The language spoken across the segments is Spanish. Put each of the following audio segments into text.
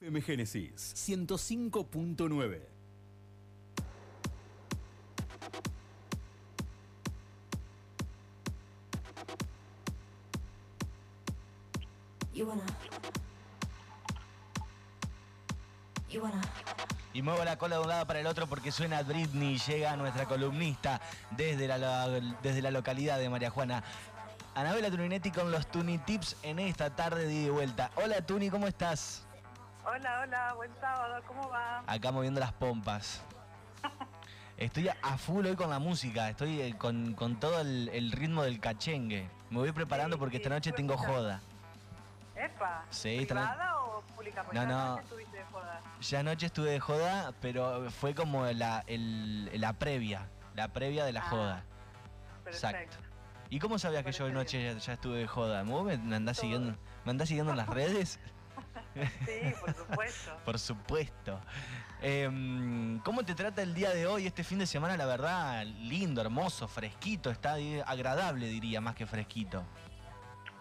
FM Génesis 105.9. You wanna. You wanna. Y muevo la cola de un lado para el otro porque suena Britney, llega nuestra columnista desde la, desde la localidad de María Juana. Anabela Tuninetti con los Tuni Tips en esta tarde de vuelta. Hola Tuni, ¿cómo estás? Hola, hola, buen sábado, ¿cómo va? Acá moviendo las pompas. Estoy a full hoy con la música, estoy eh, con, con todo el, el ritmo del cachengue. Me voy preparando Sí, porque sí, esta noche tengo joda. Epa, Sí, ¿privada o pública? Porque No, no. anoche estuviste de joda. Ya anoche estuve de joda, pero fue como la, el- la previa, la previa de la Ah, joda. Perfecto. Exacto. ¿Y cómo sabías que yo anoche ya, ya estuve de joda? ¿Vos me, me andás Todo. siguiendo, me andás siguiendo en las redes? Sí, por supuesto. Por supuesto. Em, ¿Cómo te trata el día de hoy, este fin de semana? La verdad, lindo, hermoso, fresquito, está eh, agradable, diría, más que fresquito.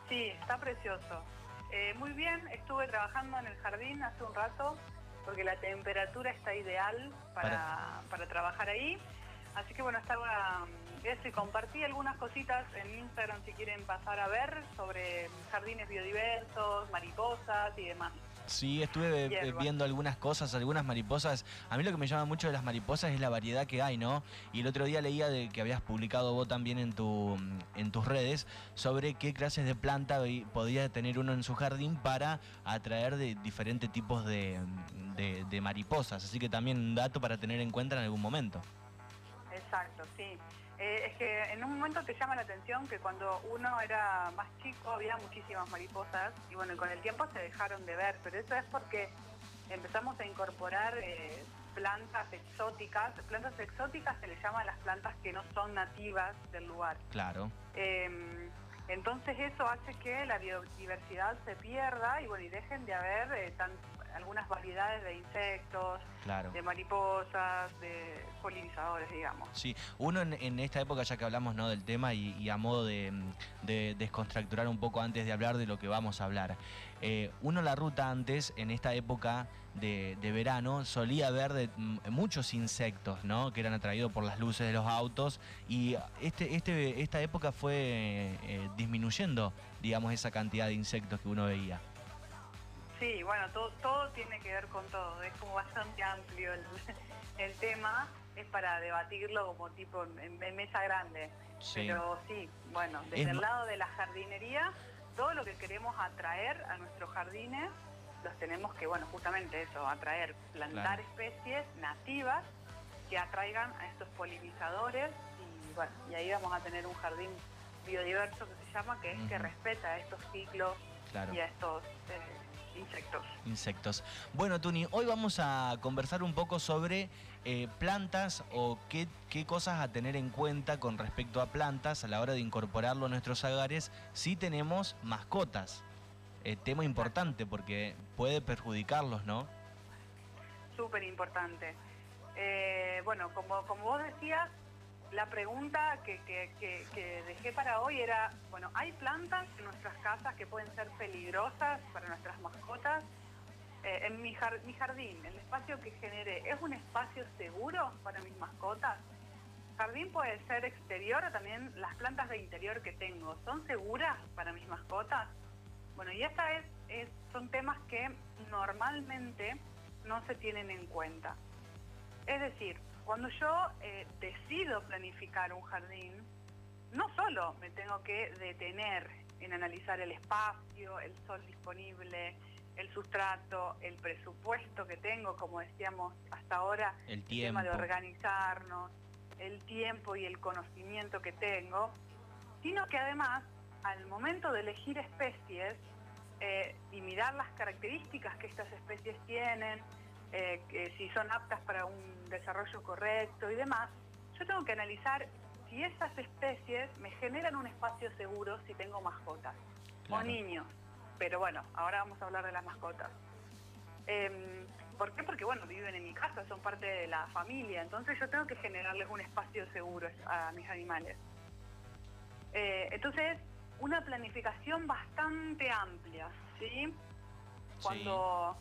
Sí, está precioso. Eh, muy bien, estuve trabajando en el jardín hace un rato porque la temperatura está ideal para, para trabajar ahí. Así que bueno, estaba mm, eso y compartí algunas cositas en Instagram si quieren pasar a ver sobre jardines biodiversos, mariposas y demás. Sí, estuve eh, Hierba. viendo algunas cosas, algunas mariposas. A mí lo que me llama mucho de las mariposas es la variedad que hay, ¿no? Y el otro día leía de que habías publicado vos también en, tu, en tus redes sobre qué clases de planta podía tener uno en su jardín para atraer de diferentes tipos de, de- de mariposas. Así que también un dato para tener en cuenta en algún momento. Exacto, sí. Eh, es que en un momento te llama la atención que cuando uno era más chico había muchísimas mariposas y bueno, con el tiempo se dejaron de ver, pero eso es porque empezamos a incorporar eh, plantas exóticas. Plantas exóticas se les llama a las plantas que no son nativas del lugar. Claro. Eh, entonces eso hace que la biodiversidad se pierda y bueno, y dejen de haber eh, tan- algunas variedades de insectos, Claro. de mariposas, de polinizadores, digamos. Sí, uno en, en esta época, ya que hablamos ¿no? del tema y, y a modo de, de descontracturar un poco antes de hablar de lo que vamos a hablar, eh, uno la ruta antes, en esta época de, de verano, solía ver de, muchos insectos ¿no? que eran atraídos por las luces de los autos y este, este, esta época fue eh, disminuyendo, digamos, esa cantidad de insectos que uno veía. Sí, bueno, todo, todo tiene que ver con todo, es como bastante amplio el, el tema, es para debatirlo como tipo en, en mesa grande. Sí. Pero sí, bueno, desde Es el lado de la jardinería, todo lo que queremos atraer a nuestros jardines, los tenemos que, bueno, justamente eso, atraer, plantar Claro. especies nativas que atraigan a estos polinizadores y bueno, y ahí vamos a tener un jardín biodiverso que se llama, que es que respeta estos ciclos Claro. y a estos eh, insectos. insectos. Bueno, Tuni, hoy vamos a conversar un poco sobre eh, plantas o qué, qué cosas a tener en cuenta con respecto a plantas a la hora de incorporarlo a nuestros hogares si tenemos mascotas. Eh, tema importante porque puede perjudicarlos, ¿no? Súper importante. Eh, bueno, como, como vos decías, la pregunta que, dejé para hoy era, bueno, ¿hay plantas en nuestras casas que pueden ser peligrosas para nuestras mascotas? Eh, en mi, jar- mi jardín, el espacio que generé, ¿es un espacio seguro para mis mascotas? Jardín puede ser exterior o también las plantas de interior que tengo, ¿son seguras para mis mascotas? Bueno, y esta es, es- son temas que normalmente no se tienen en cuenta. Es decir, cuando yo eh, decido planificar un jardín, no solo me tengo que detener en analizar el espacio, el sol disponible, el sustrato, el presupuesto que tengo, como decíamos hasta ahora, El tema de organizarnos, el tiempo y el conocimiento que tengo, sino que además, al momento de elegir especies eh, y mirar las características que estas especies tienen, eh, que si son aptas para un desarrollo correcto y demás, yo tengo que analizar si esas especies me generan un espacio seguro si tengo mascotas Claro. o niños. Pero bueno, ahora vamos a hablar de las mascotas. Em, ¿Por qué? Porque bueno, viven en mi casa, son parte de la familia, entonces yo tengo que generarles un espacio seguro a mis animales. Eh, entonces, una planificación bastante amplia, ¿sí? Cuando,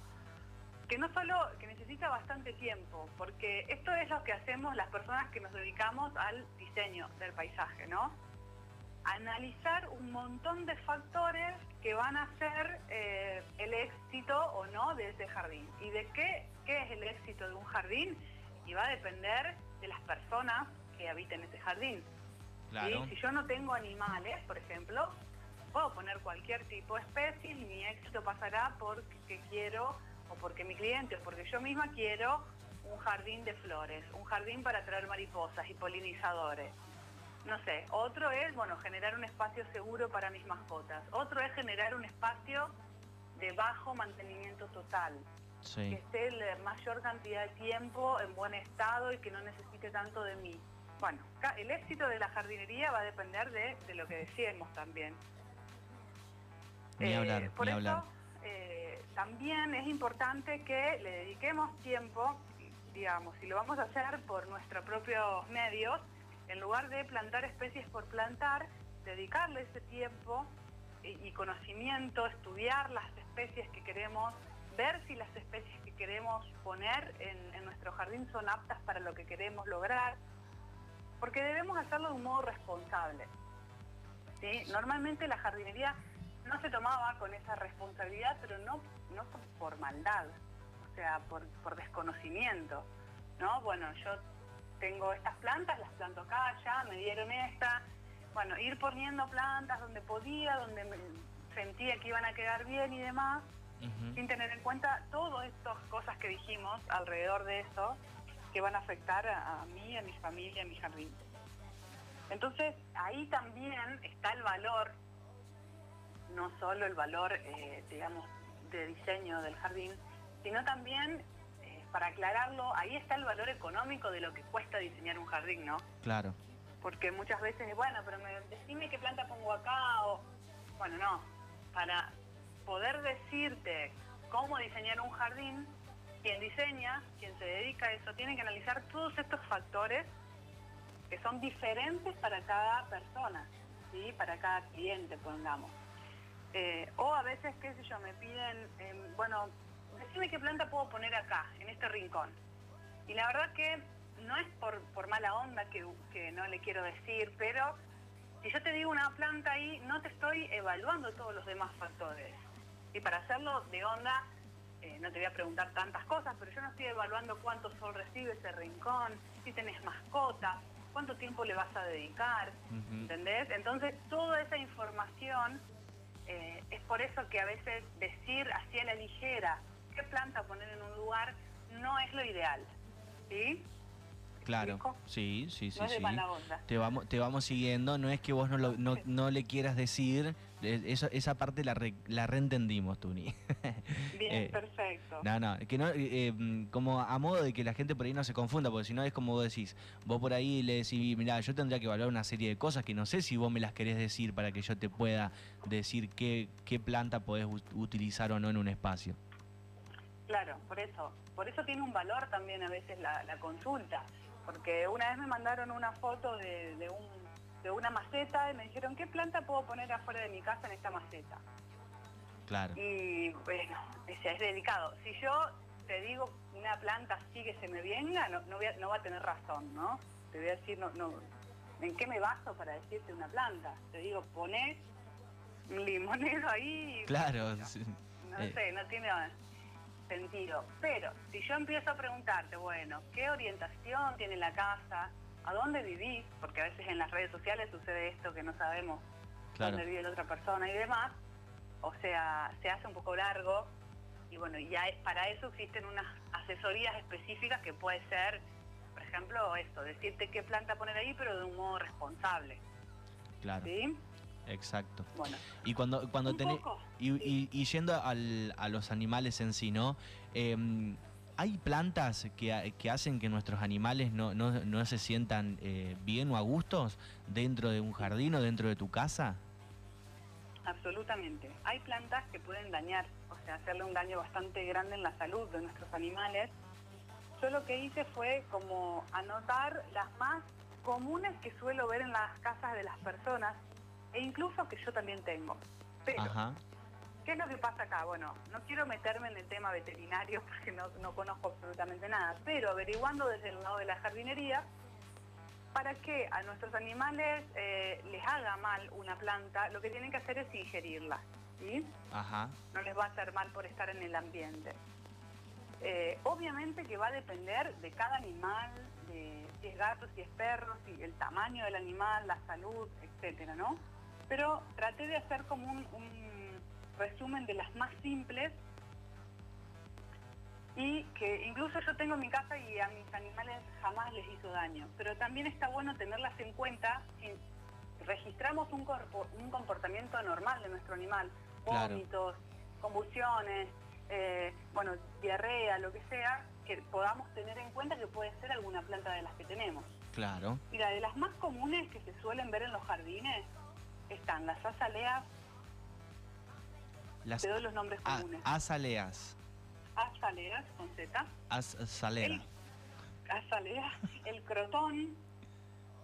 que no solo, que necesita bastante tiempo, porque esto es lo que hacemos las personas que nos dedicamos al diseño del paisaje, ¿no? Analizar un montón de factores que van a ser eh, el éxito o no de ese jardín. ¿Y de qué, qué es el éxito de un jardín? Y va a depender de las personas que habiten ese jardín. ¿sí? Claro. Si yo no tengo animales, por ejemplo, puedo poner cualquier tipo de especie y mi éxito pasará porque quiero, o porque mi cliente, o porque yo misma quiero un jardín de flores, un jardín para traer mariposas y polinizadores. No sé, otro es, bueno, generar un espacio seguro para mis mascotas. Otro es generar un espacio de bajo mantenimiento total, que esté la mayor cantidad de tiempo en buen estado y que no necesite tanto de mí. Bueno, el éxito de la jardinería va a depender de, de lo que decíamos también. Ni Eh, hablar, por ni eso, hablar. eh, también es importante que le dediquemos tiempo, digamos, si lo vamos a hacer por nuestros propios medios, en lugar de plantar especies por plantar, dedicarle ese tiempo y, conocimiento, estudiar las especies que queremos, ver si las especies que queremos poner en, nuestro jardín son aptas para lo que queremos lograr, porque debemos hacerlo de un modo responsable. Normalmente la jardinería no se tomaba con esa responsabilidad, pero no, no por- maldad, o sea, por, por desconocimiento. ¿no? Bueno, yo tengo estas plantas, las planto acá, ya, me dieron esta. Bueno, ir poniendo plantas donde podía, donde me sentía que iban a quedar bien y demás, sin tener en cuenta todas estas cosas que dijimos alrededor de eso, que van a afectar a, a mí, a mi familia, a mi jardín. Entonces, ahí también está el valor, no solo el valor, eh, digamos, de diseño del jardín, sino también, eh, para aclararlo, ahí está el valor económico de lo que cuesta diseñar un jardín, ¿no? Claro. porque muchas veces, bueno, pero me, decime qué planta pongo acá o... Bueno, no, para poder decirte cómo diseñar un jardín, quien diseña, quien se dedica a eso, tiene que analizar todos estos factores que son diferentes para cada persona, ¿sí? para cada cliente, pongamos. Eh, o a veces, qué sé yo, me piden, em, bueno, decime qué planta puedo poner acá, en este rincón. Y la verdad que no es por, por mala onda que, que no le quiero decir, pero si yo te digo una planta ahí, no te estoy evaluando todos los demás factores. Y para hacerlo de onda, eh, no te voy a preguntar tantas cosas, pero yo no estoy evaluando cuánto sol recibe ese rincón, si tenés mascota, cuánto tiempo le vas a dedicar, Ujú. ¿entendés? Entonces, toda esa información eh, es por eso que a veces decir así a la ligera qué planta poner en un lugar no es lo ideal, ¿sí? Claro. Sí, sí, sí, no es de sí. mala onda. Te vamos, te vamos siguiendo, no es que vos no, lo- no, no le quieras decir, eso, esa parte la, re- la reentendimos, Tuni. Bien, Eh, perfecto. No, no, que no, eh, eh, como a modo de que la gente por ahí no se confunda, porque si no es como vos decís, vos por ahí le decís, mira, yo tendría que evaluar una serie de cosas que no sé si vos me las querés decir para que yo te pueda decir qué, qué planta podés ut- utilizar o no en un espacio. Claro, por eso. Por eso tiene un valor también a veces la, la consulta. Porque una vez me mandaron una foto de, de un, de una maceta y me dijeron, ¿qué planta puedo poner afuera de mi casa en esta maceta? Claro, Y bueno, ese es delicado. Si yo te digo una planta así que se me venga, no, no, voy a- no va a tener razón, ¿no? Te voy a decir, no, no, ¿en qué me baso para decirte una planta? Te digo, poné un limonero ahí y claro. no Eh. sé, no tiene sentido. Pero si yo empiezo a preguntarte, bueno, ¿qué orientación tiene la casa? ¿A dónde vivís? Porque a veces en las redes sociales sucede esto que no sabemos Claro. dónde vive la otra persona y demás. O sea, se hace un poco largo y bueno, ya para eso existen unas asesorías específicas que puede ser, por ejemplo, esto, decirte qué planta poner ahí, pero de un modo responsable. Claro, ¿Sí? exacto. Bueno, Y cuando, cuando tenés... Y, y- y yendo al- a los animales en sí, ¿no? Em, ¿Hay plantas que, que hacen que nuestros animales no, no- no se sientan eh, bien o a gustos dentro de un jardín o dentro de tu casa? Absolutamente. Hay plantas que pueden dañar, o sea, hacerle un daño bastante grande en la salud de nuestros animales. Yo lo que hice fue como anotar las más comunes que suelo ver en las casas de las personas e incluso que yo también tengo. Pero Ajá, ¿Qué es lo que pasa acá? Bueno, no quiero meterme en el tema veterinario porque no, no conozco absolutamente nada, pero averiguando desde el lado de la jardinería, para que a nuestros animales eh, les haga mal una planta, lo que tienen que hacer es ingerirla, ¿sí? Ajá. No les va a hacer mal por estar en el ambiente. Eh, obviamente que va a depender de cada animal, de si es gato, si es perro, si el tamaño del animal, la salud, etcétera, ¿no? Pero traté de hacer como un, un resumen de las más simples y que incluso yo tengo en mi casa y a mis animales jamás les hizo daño. Pero también está bueno tenerlas en cuenta si registramos un, corpo- un comportamiento normal de nuestro animal, Claro. vómitos, convulsiones, eh, bueno, diarrea, lo que sea, que podamos tener en cuenta que puede ser alguna planta de las que tenemos. Claro. Mira, de las más comunes que se suelen ver en los jardines están las azaleas, Las te doy los nombres a- comunes, azaleas. azaleas con Z, Azalea. Azalea, el crotón,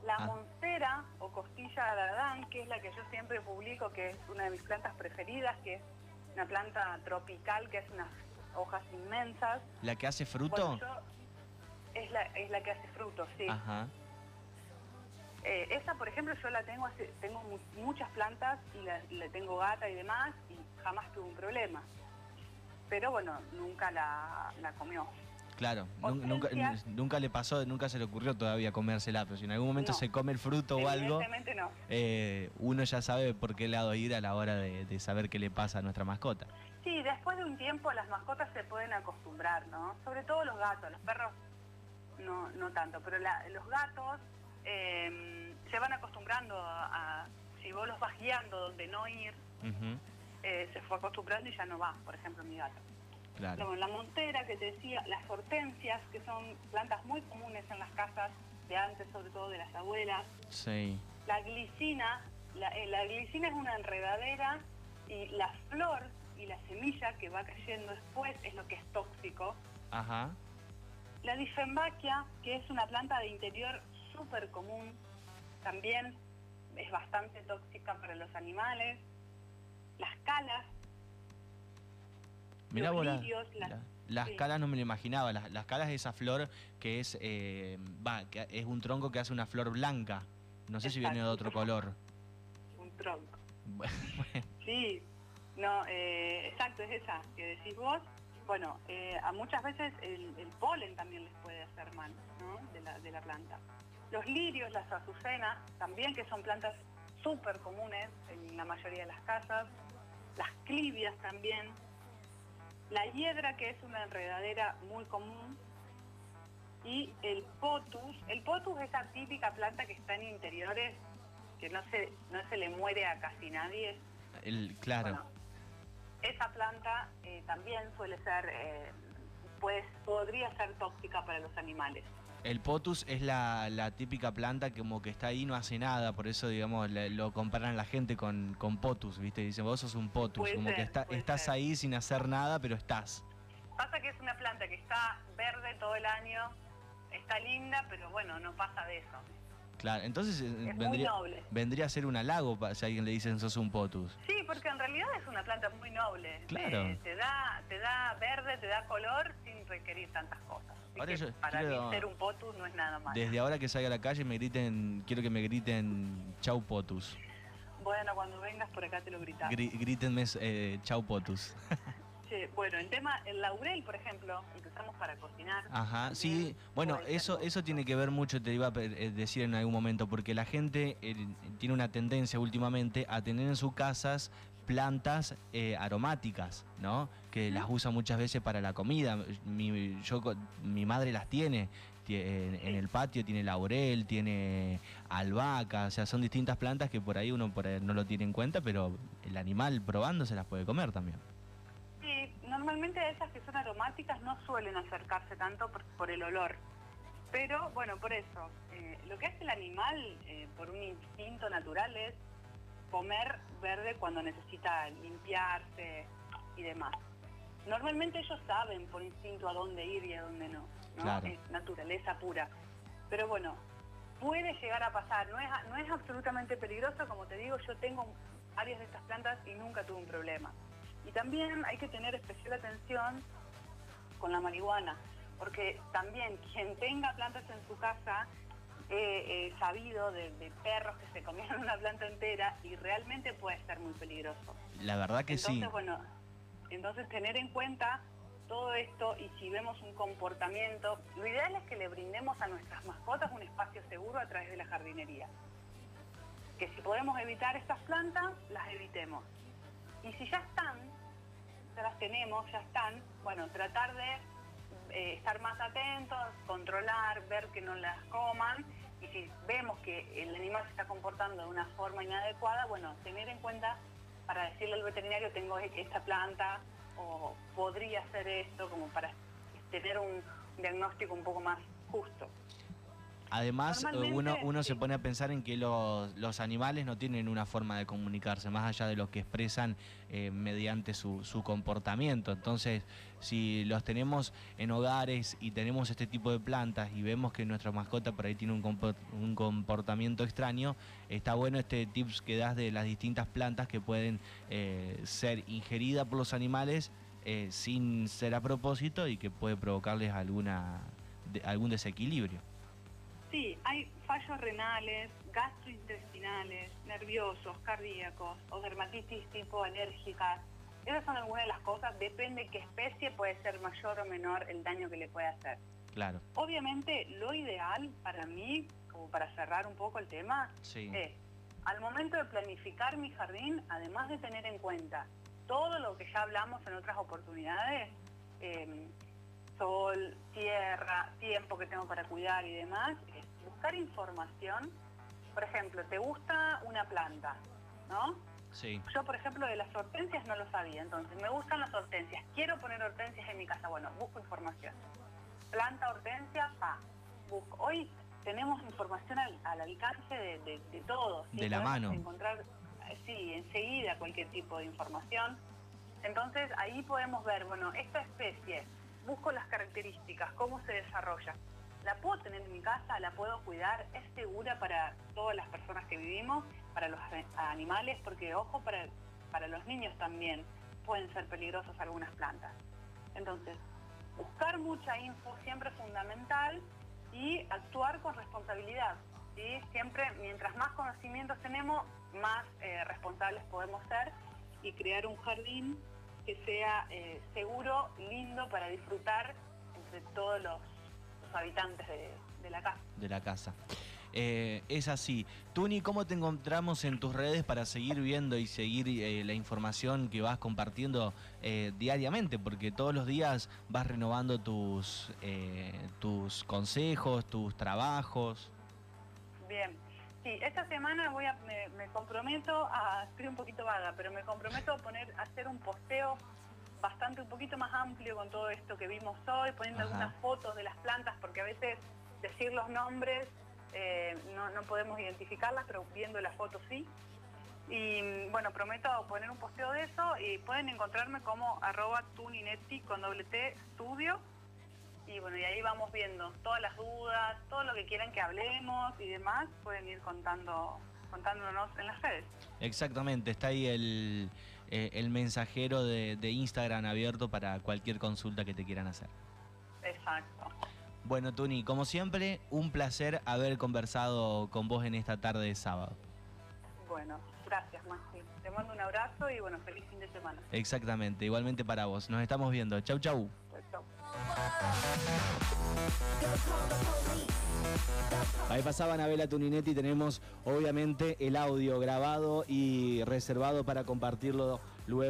la Ah. montera o costilla de Adán, que es la que yo siempre publico, que es una de mis plantas preferidas, que es una planta tropical que hace unas hojas inmensas. ¿La que hace fruto? Bueno, yo- es, la, es la que hace frutos, sí. Ajá. Eh, esa, por ejemplo, yo la tengo hace, tengo mu- muchas plantas y la, le tengo gata y demás y jamás tuve un problema. Pero bueno, nunca la, la comió. Claro, nun- nunca, nunca le pasó, nunca se le ocurrió todavía comérsela, pero si en algún momento No. se come el fruto o algo, no. eh, uno ya sabe por qué lado ir a la hora de, de saber qué le pasa a nuestra mascota. Sí, después de un tiempo las mascotas se pueden acostumbrar, ¿no? Sobre todo los gatos, los perros no, no tanto, pero la- los gatos eh, se van acostumbrando a, a- si vos los vas guiando donde no ir, eh, se fue acostumbrando y ya no va, por ejemplo, mi gato. Claro. Luego, la montera que te decía, las hortensias, que son plantas muy comunes en las casas de antes, sobre todo de las abuelas. Sí. La glicina, la, eh, la glicina es una enredadera y la flor y la semilla que va cayendo después es lo que es tóxico. Ajá. La difembaquia, que es una planta de interior súper común, también es bastante tóxica para los animales. Las calas, Mirá Los lirios, las- la- las sí. calas no me lo imaginaba. Las, las calas es esa flor que es, eh, va, que es un tronco que hace una flor blanca. No sé si viene de otro color. un tronco. Bueno, Sí, no, eh, exacto, es esa que decís vos. Bueno, eh, a muchas veces el, el polen también les puede hacer mal, ¿no? De la, de la planta. Los lirios, las azucenas, también que son plantas súper comunes en la mayoría de las casas. Las clivias también. La hiedra, que es una enredadera muy común. Y el potus. El potus es la típica planta que está en interiores, que no se, no se le muere a casi nadie. el, claro. Bueno, esa planta eh, también suele ser, eh, pues podría ser tóxica para los animales. El potus es la, la típica planta que como que está ahí y no hace nada, por eso digamos le- lo comparan la gente con, con potus, ¿viste? Dicen, vos sos un potus, Puede como que está- estás ser. ahí sin hacer nada, pero estás. Pasa que es una planta que está verde todo el año, está linda, pero bueno, no pasa de eso. Claro, entonces eh, Es vendría, vendría a ser un halago si a alguien le dicen sos un potus. Sí, porque en realidad es una planta muy noble. Claro. Eh, te, da, te da verde, te da color sin requerir tantas cosas. Ahora yo para quiero- mí ser un potus no es nada más. Desde ahora que salga a la calle me griten, quiero que me griten chau potus. Bueno, cuando vengas por acá te lo gritamos. Gri- grítenme eh, chau potus. Sí, bueno, el tema, el laurel, por ejemplo, usamos para cocinar. Ajá, sí, bueno, eso, eso tiene que ver mucho, te iba a eh, decir en algún momento, porque la gente eh, tiene una tendencia últimamente a tener en sus casas plantas eh, aromáticas, ¿no? Que las usa muchas veces para la comida. Mi, yo, mi madre las tiene. tie- En, en el patio tiene laurel, tiene albahaca, o sea, son distintas plantas que por ahí uno por ahí no lo tiene en cuenta, pero el animal probando se las puede comer también. Sí, normalmente esas que son aromáticas no suelen acercarse tanto por, por el olor. Pero bueno, por eso, eh, lo que hace el animal eh, por un instinto natural es comer verde cuando necesita limpiarse y demás. Normalmente ellos saben por instinto a dónde ir y a dónde no. ¿no? Claro. Es naturaleza pura. Pero bueno, puede llegar a pasar. No es, no es absolutamente peligroso, como te digo, yo tengo varias de estas plantas y nunca tuve un problema. Y también hay que tener especial atención con la marihuana, porque también quien tenga plantas en su casa, he sabido de, de perros que se comieron una planta entera y realmente puede ser muy peligroso. La verdad que Entonces, sí. bueno, entonces tener en cuenta todo esto y si vemos un comportamiento, lo ideal es que le brindemos a nuestras mascotas un espacio seguro a través de la jardinería. Que si podemos evitar estas plantas, las evitemos. Y si ya están, ya las tenemos, ya están, bueno, tratar de eh, estar más atentos, controlar, ver que no las coman y si vemos que el animal se está comportando de una forma inadecuada, bueno, tener en cuenta para decirle al veterinario tengo e- esta planta o podría hacer esto como para tener un diagnóstico un poco más justo. Además, eh, uno, se pone a pensar en que los, los animales no tienen una forma de comunicarse, más allá de lo que expresan eh, mediante su, su comportamiento. Entonces, si los tenemos en hogares y tenemos este tipo de plantas y vemos que nuestra mascota por ahí tiene un, compor- un comportamiento extraño, está bueno este tips que das de las distintas plantas que pueden eh, ser ingeridas por los animales eh, sin ser a propósito y que puede provocarles alguna, de- algún desequilibrio. Sí, hay fallos renales, gastrointestinales, nerviosos, cardíacos o dermatitis tipo alérgicas. Esas son algunas de las cosas, depende qué especie puede ser mayor o menor el daño que le puede hacer. Claro, Obviamente lo ideal para mí, como para cerrar un poco el tema, sí. es al momento de planificar mi jardín, además de tener en cuenta todo lo que ya hablamos en otras oportunidades, eh, sol, tierra, tiempo que tengo para cuidar y demás, es buscar información. Por ejemplo, ¿te gusta una planta? ¿No? Sí, Yo, por ejemplo, de las hortensias no lo sabía, entonces me gustan las hortensias, quiero poner hortensias en mi casa, bueno, busco información. Planta hortensia, pa, busco. Hoy tenemos información al, al alcance de, de, de todos. ¿sí? De la Podemos mano. encontrar, eh, sí, enseguida cualquier tipo de información. Entonces ahí podemos ver, bueno, esta especie, busco las características, cómo se desarrolla. La puedo tener en mi casa, la puedo cuidar, es segura para todas las personas que vivimos, para los animales, porque ojo, para, para los niños también pueden ser peligrosas algunas plantas. Entonces, buscar mucha info siempre es fundamental y actuar con responsabilidad. ¿sí? Siempre, mientras más conocimientos tenemos, más eh, responsables podemos ser y crear un jardín que sea eh, seguro, lindo para disfrutar entre todos los, los habitantes de, de la casa. de la casa. Eh, es así. Tuni, ¿cómo te encontramos en tus redes para seguir viendo y seguir eh, la información que vas compartiendo diariamente? Porque todos los días vas renovando tus, eh, tus consejos, tus trabajos. Bien. Sí, esta semana voy a, me, me comprometo a, estoy un poquito vaga, pero me comprometo a poner, a hacer un posteo bastante, un poquito más amplio con todo esto que vimos hoy, poniendo Ajá. algunas fotos de las plantas, porque a veces decir los nombres eh, no, no podemos identificarlas, pero viendo las fotos sí. Y bueno, prometo poner un posteo de eso y pueden encontrarme como arroba tuninetti con doble T estudio. Y bueno, y ahí vamos viendo todas las dudas, todo lo que quieran que hablemos y demás, pueden ir contando, contándonos en las redes. Exactamente, está ahí el, eh, el mensajero de, de Instagram abierto para cualquier consulta que te quieran hacer. Exacto. Bueno, Tuni, como siempre, un placer haber conversado con vos en esta tarde de sábado. Bueno, gracias Maxi. Te mando un abrazo y bueno, feliz fin de semana. Exactamente, igualmente para vos. Nos estamos viendo. Chau, chau. Ahí pasaba Anabela Tuninetti, tenemos obviamente el audio grabado y reservado para compartirlo.